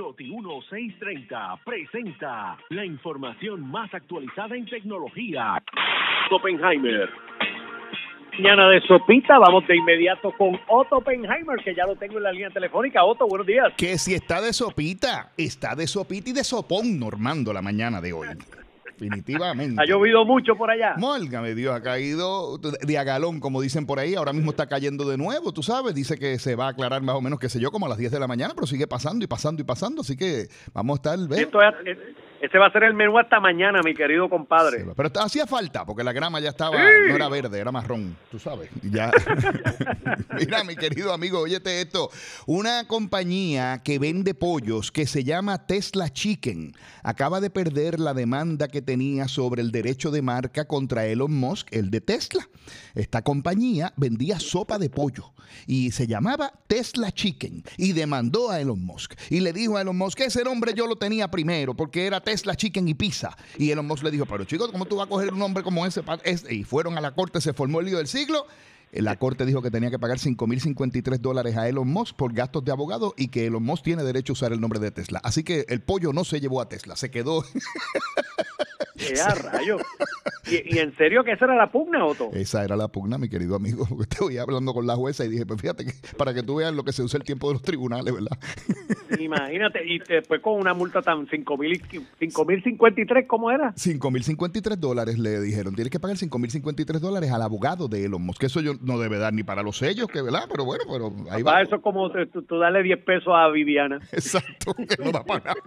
Noti 1630 presenta la información más actualizada en tecnología. Oppenheimer. Mañana de sopita, vamos de inmediato con Otto Oppenheimer, que ya lo tengo en la línea telefónica. Otto, buenos días. Que si está de sopita, está de sopita y de sopón, Normando, la mañana de hoy. Definitivamente. Ha llovido mucho por allá. Mólgame Dios, ha caído de a galón, como dicen por ahí. Ahora mismo está cayendo de nuevo, tú sabes. Dice que se va a aclarar más o menos, qué sé yo, como a las 10 de la mañana, pero sigue pasando y pasando y pasando. Así que vamos a estar. Esto es- es- este va a ser el menú hasta mañana, mi querido compadre. Pero hacía falta, porque la grama ya estaba, Sí. no era verde, era marrón, tú sabes. Ya. Mira, mi querido amigo, óyete esto. Una compañía que vende pollos que se llama Tesla Chicken acaba de perder la demanda que tenía sobre el derecho de marca contra Elon Musk, el de Tesla. Esta compañía vendía sopa de pollo y se llamaba Tesla Chicken y demandó a Elon Musk y le dijo a Elon Musk que ese nombre yo lo tenía primero porque era Tesla Chicken y Pizza. Y Elon Musk le dijo, pero chicos, ¿cómo tú vas a coger un nombre como ese? pa- ese?" Y fueron a la corte, se formó el lío del siglo. La corte dijo que tenía que pagar 5.053 dólares a Elon Musk por gastos de abogado y que Elon Musk tiene derecho a usar el nombre de Tesla. Así que el pollo no se llevó a Tesla, se quedó. ¡Qué a rayo! ¿Y, y en serio que esa era la pugna, Otto? Esa era la pugna, mi querido amigo. Estoy hablando con la jueza y dije, pues fíjate, que para que tú veas lo que se usa el tiempo de los tribunales, ¿verdad? Imagínate, y después con una multa tan 5.053, ¿cómo era? 5.053 dólares le dijeron. Tienes que pagar 5.053 dólares al abogado de Elon Musk. Que eso yo no debe dar ni para los sellos, que ¿verdad? Pero bueno, pero ahí va. Para eso es como tú, tú darle 10 pesos a Viviana. Exacto, que no da para nada.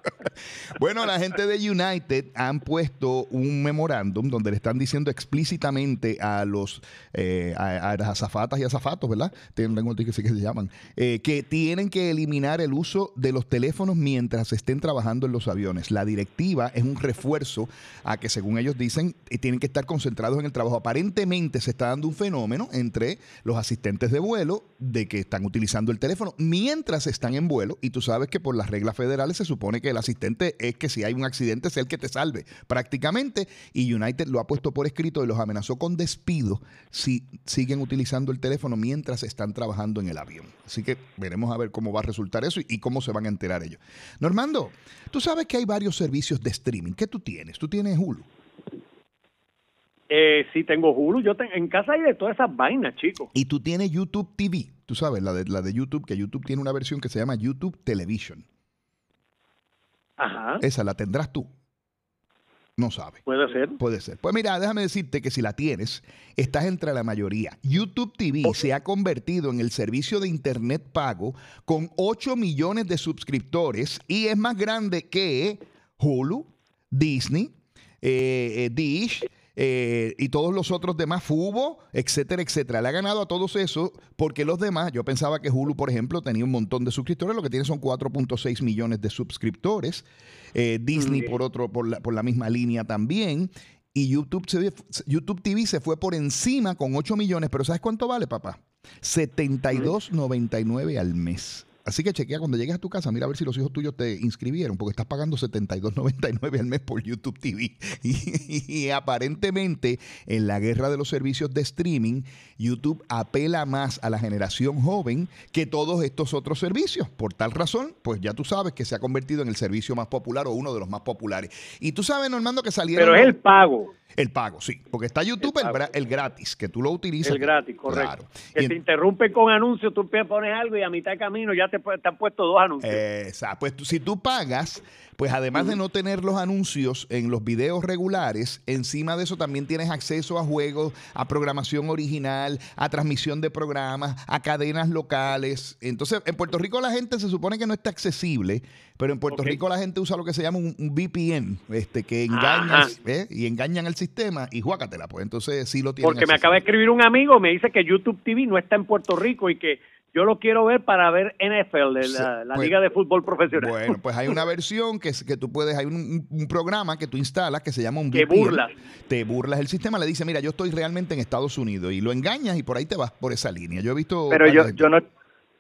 Bueno, la gente de United han puesto un memorándum donde le están diciendo explícitamente a los eh, a, las azafatas y azafatos, ¿verdad? Lenguas que sí que se llaman, eh, que tienen que eliminar el uso de los teléfonos mientras estén trabajando en los aviones. La directiva es un refuerzo a que, según ellos dicen, eh, tienen que estar concentrados en el trabajo. Aparentemente se está dando un fenómeno entre los asistentes de vuelo de que están utilizando el teléfono mientras están en vuelo y tú sabes que por las reglas federales se supone que el asistente es que si hay un accidente es el que te salve prácticamente y United lo ha puesto por escrito y los amenazó con despido si siguen utilizando el teléfono mientras están trabajando en el avión. Así que veremos a ver cómo va a resultar eso y, y cómo se van a enterar ellos. Normando, tú sabes que hay varios servicios de streaming. ¿Qué tú tienes? Tú tienes Hulu. Eh, sí, tengo Hulu. Yo te- en casa hay de todas esas vainas, chicos. Y tú tienes YouTube TV, tú sabes, la de, la de YouTube, que YouTube tiene una versión que se llama YouTube Television. Ajá, Esa la tendrás tú. No sabes. puede ser. Puede ser. Pues mira, déjame decirte que si la tienes, estás entre la mayoría. YouTube TV se ha convertido en el servicio de Internet pago con 8 millones de suscriptores y es más grande que Hulu, Disney, eh, eh, Dish. Eh, y todos los otros demás, Fubo, etcétera, etcétera. Le ha ganado a todos esos porque los demás, yo pensaba que Hulu, por ejemplo, tenía un montón de suscriptores, lo que tiene son 4.6 millones de suscriptores. Eh, Disney, Mm. por, otro, por, la, por la misma línea también. Y YouTube, YouTube TV se fue por encima con 8 millones, pero ¿sabes cuánto vale, papá? 72.99 al mes. Así que chequea cuando llegues a tu casa, mira a ver si los hijos tuyos te inscribieron, porque estás pagando 72.99 al mes por YouTube TV. Y, aparentemente, en la guerra de los servicios de streaming, YouTube apela más a la generación joven que todos estos otros servicios. Por tal razón, pues ya tú sabes que se ha convertido en el servicio más popular o uno de los más populares. Y tú sabes, Normando, que salieron... Pero es el pago. El pago, sí. Porque está YouTube, el, el gratis, que tú lo utilizas. El gratis, correcto. Claro. Que Y te interrumpen con anuncios, tú pones algo y a mitad de camino ya te, te han puesto dos anuncios. Exacto. Pues si tú pagas, pues además de no tener los anuncios en los videos regulares, encima de eso también tienes acceso a juegos, a programación original, a transmisión de programas, a cadenas locales. Entonces, en Puerto Rico la gente se supone que no está accesible, pero en Puerto. Rico la gente usa lo que se llama un, un VPN, este, que engaña Ajá. ¿eh? y engañan al sistema y juácatela, pues entonces sí lo tienen. Porque me acaba de escribir un amigo, me dice que YouTube TV no está en Puerto Rico y que yo lo quiero ver para ver NFL, de la, la Pues, Liga de Fútbol Profesional. Bueno, pues hay una versión que, que tú puedes, hay un, un programa que tú instalas que se llama un VPN. burlas. Te burlas el sistema, le dice, mira, yo estoy realmente en Estados Unidos y lo engañas y por ahí te vas por esa línea. Yo he visto... Pero yo, yo no,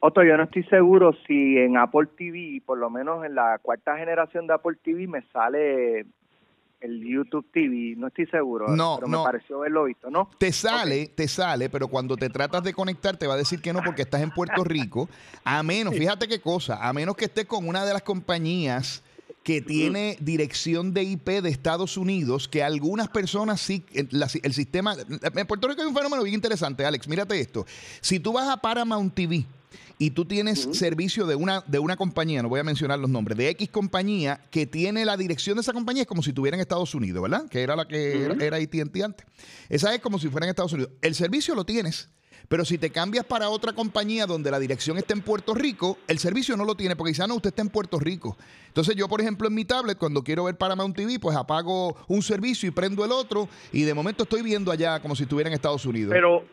Otto, yo no estoy seguro si en Apple TV, por lo menos en la cuarta generación de Apple TV, me sale el YouTube TV, no estoy seguro, No, pero no. me pareció haberlo visto, ¿no? Te sale, te sale, pero cuando te tratas de conectar te va a decir que no porque estás en Puerto Rico. A menos, fíjate qué cosa, a menos que estés con una de las compañías que tiene dirección de IP de Estados Unidos, que algunas personas sí, el, la- el sistema, en Puerto Rico hay un fenómeno bien interesante, Alex, mírate esto. Si tú vas a Paramount TV y tú tienes servicio de una, de una compañía, no voy a mencionar los nombres, de X compañía que tiene la dirección de esa compañía es como si estuviera en Estados Unidos, ¿verdad? Que era la que era, era AT&T antes. Esa es como si fuera en Estados Unidos. El servicio lo tienes, pero si te cambias para otra compañía donde la dirección está en Puerto Rico, el servicio no lo tiene porque dice, ah, no, usted está en Puerto Rico. Entonces yo, por ejemplo, en mi tablet, cuando quiero ver Paramount TV, pues apago un servicio y prendo el otro y de momento estoy viendo allá como si estuviera en Estados Unidos. Pero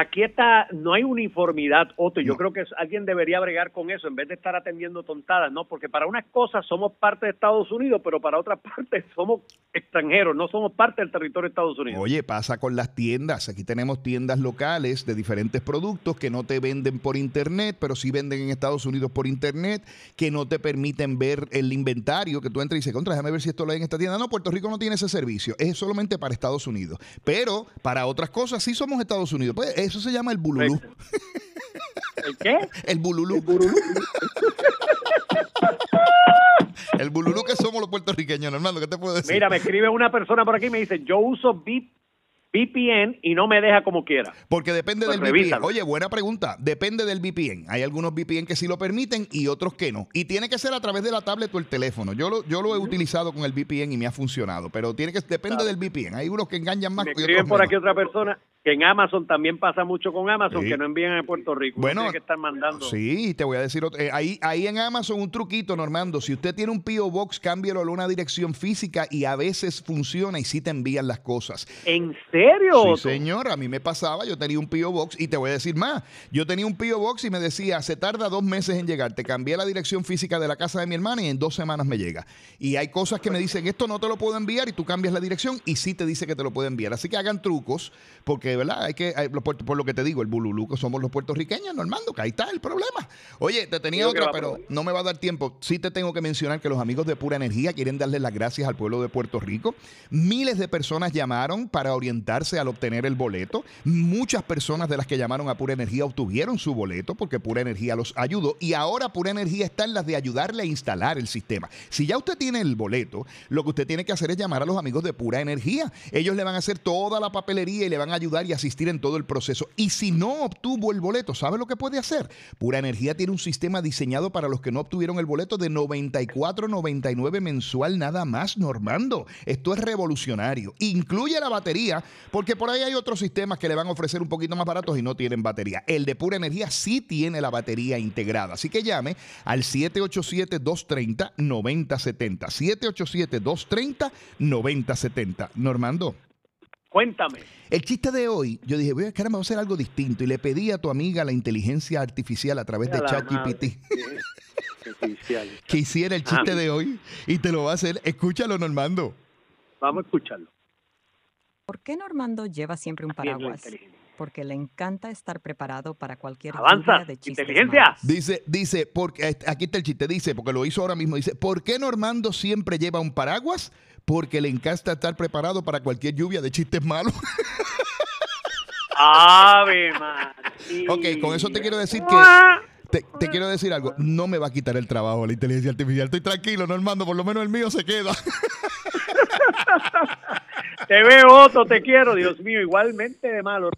aquí está, no hay uniformidad, Otto. Yo No. creo que alguien debería bregar con eso en vez de estar atendiendo tontadas, ¿no? Porque para unas cosas somos parte de Estados Unidos, pero para otras partes somos extranjeros, no somos parte del territorio de Estados Unidos. Oye, pasa con las tiendas. Aquí tenemos tiendas locales de diferentes productos que no te venden por internet, pero sí venden en Estados Unidos por internet, que no te permiten ver el inventario, que tú entras y dices, contra, déjame ver si esto lo hay en esta tienda. No, Puerto Rico no tiene ese servicio. Es solamente para Estados Unidos. Pero para otras cosas sí somos Estados Unidos. Pues eso se llama el bululú. ¿El qué? El bululú. El bululú que somos los puertorriqueños, Normando, ¿qué te puedo decir? Mira, me escribe una persona por aquí y me dice, yo uso VPN y no me deja como quiera. Porque depende Pues del VPN. revísalo. Oye, buena pregunta. Depende del VPN. Hay algunos VPN que sí lo permiten y otros que no. Y tiene que ser a través de la tablet o el teléfono. Yo lo, yo lo he utilizado con el VPN y me ha funcionado. Pero tiene que depende Claro. del VPN. Hay unos que engañan más Me otros escriben por menos. aquí otra persona que en Amazon también pasa mucho con Amazon, Sí. que no envían a Puerto Rico. Bueno, tiene que estar mandando. Sí, te voy a decir otro. eh, ahí, ahí en Amazon un truquito, Normando. Si usted tiene un P.O. Box, cámbielo a una dirección física y a veces funciona y sí te envían las cosas. ¿En serio? Sí, señor, a mí me pasaba, yo tenía un P.O. Box y te voy a decir más, yo tenía un P.O. Box y me decía, se tarda dos meses en llegar, te cambié la dirección física de la casa de mi hermana y en dos semanas me llega. Y hay cosas que me dicen, esto no te lo puedo enviar y tú cambias la dirección y sí te dice que te lo puede enviar. Así que hagan trucos, porque, ¿verdad? Hay que, hay- por, por lo que te digo, el bululú que somos los puertorriqueños, Normando, que ahí está el problema. Oye, te tenía otra, pero no me va a dar tiempo. Sí te tengo que mencionar que los amigos de Pura Energía quieren darle las gracias al pueblo de Puerto Rico. Miles de personas llamaron para orientarse al obtener el boleto. Muchas personas de las que llamaron a Pura Energía obtuvieron su boleto porque Pura Energía los ayudó. Y ahora Pura Energía está en las de ayudarle a instalar el sistema. Si ya usted tiene el boleto, lo que usted tiene que hacer es llamar a los amigos de Pura Energía. Ellos le van a hacer toda la papelería y le van a ayudar y asistir en todo el proceso. Y si no obtuvo el boleto, ¿sabe lo que puede hacer? Pura Energía tiene un sistema diseñado para los que no obtuvieron el boleto de 94.99 mensual nada más, Normando. Esto es revolucionario. Incluye la batería, porque por ahí hay otros sistemas que le van a ofrecer un poquito más baratos y no tienen batería. El de Pura Energía sí tiene la batería integrada. Así que llame al 787-230-9070. 787-230-9070. Normando. Cuéntame. El chiste de hoy, yo dije, voy a caramba, voy a hacer algo distinto. Y le pedí a tu amiga la inteligencia artificial a través de ChatGPT que hiciera el chiste Ah. de hoy y te lo va a hacer. Escúchalo, Normando. Vamos a escucharlo. ¿Por qué Normando lleva siempre un paraguas? Porque le encanta estar preparado para cualquier Avanza, lluvia de chistes inteligencia. malos. Dice, dice, porque aquí está el chiste, dice, porque lo hizo ahora mismo, dice, ¿por qué Normando siempre lleva un paraguas? Porque le encanta estar preparado para cualquier lluvia de chistes malos. Ave María. ok, con eso te quiero decir que te, te quiero decir algo, no me va a quitar el trabajo la inteligencia artificial. Estoy tranquilo, Normando, por lo menos el mío se queda. Te veo, Otto, te quiero. Dios mío, igualmente de malo.